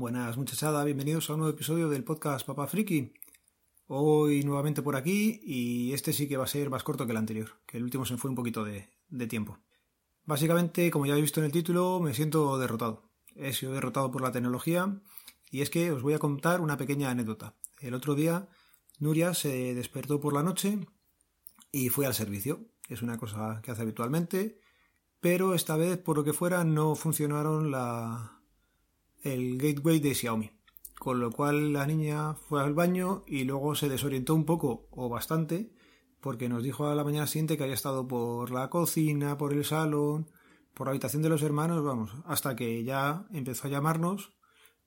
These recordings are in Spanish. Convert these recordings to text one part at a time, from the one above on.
Buenas muchachada, bienvenidos a un nuevo episodio del podcast Papá Friki. Hoy nuevamente por aquí y este sí que va a ser más corto que el anterior, que el último se fue un poquito de, de tiempo. Básicamente, como ya habéis visto en el título, me siento derrotado. He sido derrotado por la tecnología y es que os voy a contar una pequeña anécdota. El otro día Nuria se despertó por la noche y fue al servicio. Es una cosa que hace habitualmente, pero esta vez, por lo que fuera, no funcionaron la, el gateway de Xiaomi. Con lo cual la niña fue al baño y luego se desorientó un poco o bastante porque nos dijo a la mañana siguiente que había estado por la cocina, por el salón, por la habitación de los hermanos, vamos, hasta que ya empezó a llamarnos,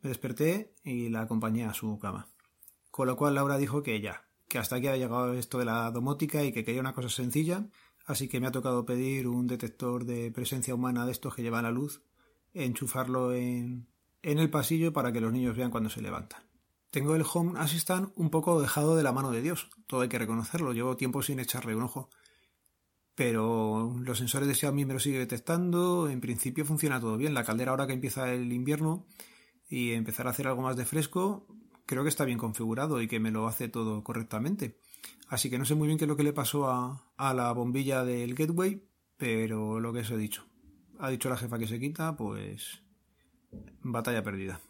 me desperté y la acompañé a su cama. Con lo cual Laura dijo que ya, que hasta aquí ha llegado esto de la domótica y que quería una cosa sencilla, así que me ha tocado pedir un detector de presencia humana de estos que lleva la luz, enchufarlo en, en el pasillo para que los niños vean cuando se levantan. Tengo el Home Assistant un poco dejado de la mano de Dios, todo hay que reconocerlo, llevo tiempo sin echarle un ojo. Pero los sensores de Xiaomi me lo sigue detectando, en principio funciona todo bien. La caldera ahora que empieza el invierno y empezar a hacer algo más de fresco, creo que está bien configurado y que me lo hace todo correctamente. Así que no sé muy bien qué es lo que le pasó a, a la bombilla del gateway, pero lo que os he dicho. Ha dicho la jefa que se quita, pues batalla perdida.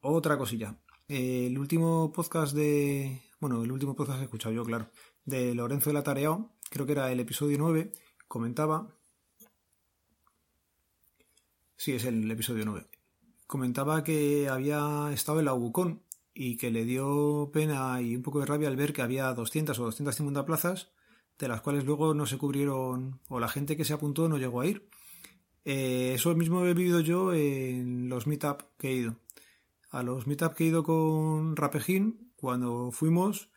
Otra cosilla. El último podcast de. Bueno, el último podcast que he escuchado yo, claro. De Lorenzo de la Tareao, creo que era el episodio 9, comentaba. Sí, es el episodio 9. Comentaba que había estado en la UBUCON y que le dio pena y un poco de rabia al ver que había 200 o 250 plazas, de las cuales luego no se cubrieron, o la gente que se apuntó no llegó a ir. Eh, eso mismo he vivido yo en los meetup que he ido. A los meetup que he ido con Rapejín, cuando fuimos,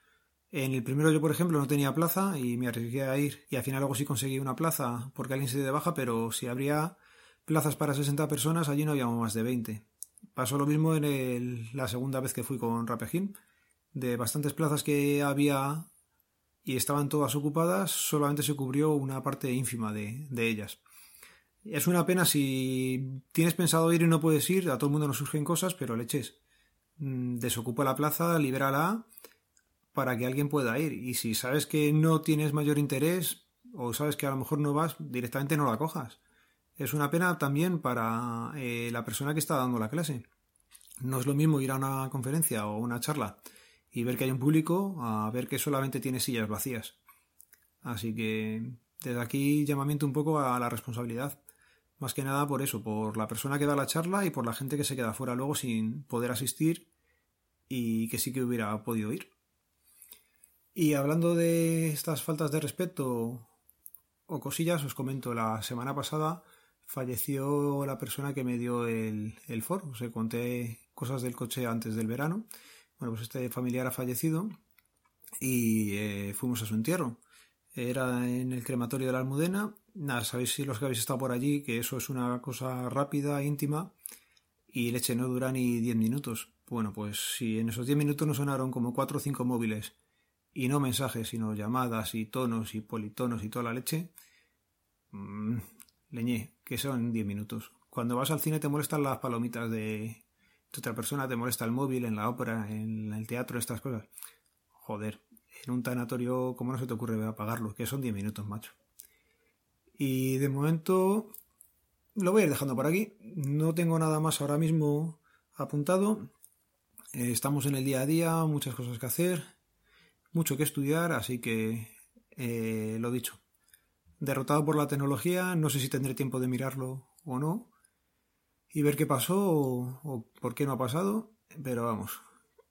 en el primero yo, por ejemplo, no tenía plaza y me arriesgué a ir. Y al final luego sí conseguí una plaza porque alguien se dio de baja, pero si habría plazas para 60 personas, allí no habíamos más de 20. Pasó lo mismo en la segunda vez que fui con Rapejín. De bastantes plazas que había y estaban todas ocupadas, solamente se cubrió una parte ínfima de ellas. Es una pena si tienes pensado ir y no puedes ir, a todo el mundo nos surgen cosas, pero leches. Mm, desocupa la plaza, libérala para que alguien pueda ir. Y si sabes que no tienes mayor interés o sabes que a lo mejor no vas, directamente no la cojas. Es una pena también para eh, la persona que está dando la clase. No es lo mismo ir a una conferencia o una charla y ver que hay un público a ver que solamente tiene sillas vacías. Así que desde aquí llamamiento un poco a la responsabilidad. Más que nada por eso, por la persona que da la charla y por la gente que se queda fuera luego sin poder asistir y que sí que hubiera podido ir. Y hablando de estas faltas de respeto o cosillas, os comento, la semana pasada falleció la persona que me dio el, el foro. Os conté cosas del coche antes del verano. Bueno, pues este familiar ha fallecido y eh, fuimos a su entierro. Era en el crematorio de la Almudena nada, sabéis si los que habéis estado por allí que eso es una cosa rápida, íntima y leche no dura ni 10 minutos. Bueno, pues si en esos 10 minutos no sonaron como 4 o 5 móviles y no mensajes, sino llamadas y tonos y politonos y toda la leche, mmm, leñé, que son 10 minutos. Cuando vas al cine te molestan las palomitas de, otra persona, te molesta el móvil en la ópera, en el teatro, estas cosas. Joder, en un tanatorio, ¿cómo no se te ocurre apagarlo? Que son 10 minutos, macho. Y de momento lo voy a ir dejando por aquí. No tengo nada más ahora mismo apuntado. Eh, estamos en el día a día, muchas cosas que hacer, mucho que estudiar, así que eh, lo dicho. Derrotado por la tecnología, no sé si tendré tiempo de mirarlo o no. Y ver qué pasó o, o por qué no ha pasado. Pero vamos,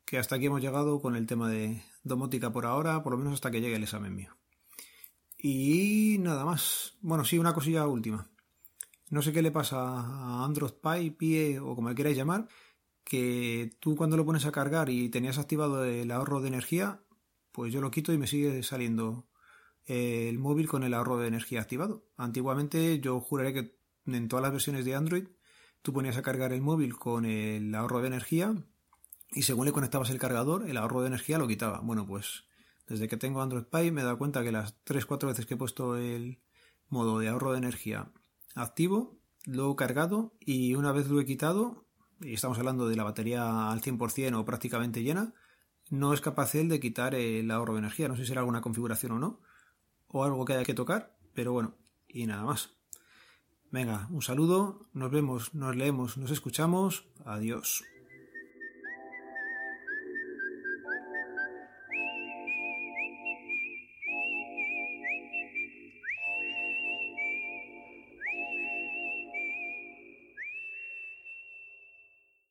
que hasta aquí hemos llegado con el tema de domótica por ahora, por lo menos hasta que llegue el examen mío. Y nada más. Bueno, sí, una cosilla última. No sé qué le pasa a Android Pie, Pie o como le queráis llamar, que tú cuando lo pones a cargar y tenías activado el ahorro de energía, pues yo lo quito y me sigue saliendo el móvil con el ahorro de energía activado. Antiguamente yo juraré que en todas las versiones de Android tú ponías a cargar el móvil con el ahorro de energía y según le conectabas el cargador, el ahorro de energía lo quitaba. Bueno, pues desde que tengo Android Pie me he dado cuenta que las 3-4 veces que he puesto el modo de ahorro de energía activo, lo he cargado y una vez lo he quitado, y estamos hablando de la batería al 100% o prácticamente llena, no es capaz él de quitar el ahorro de energía. No sé si será alguna configuración o no, o algo que haya que tocar, pero bueno, y nada más. Venga, un saludo, nos vemos, nos leemos, nos escuchamos, adiós.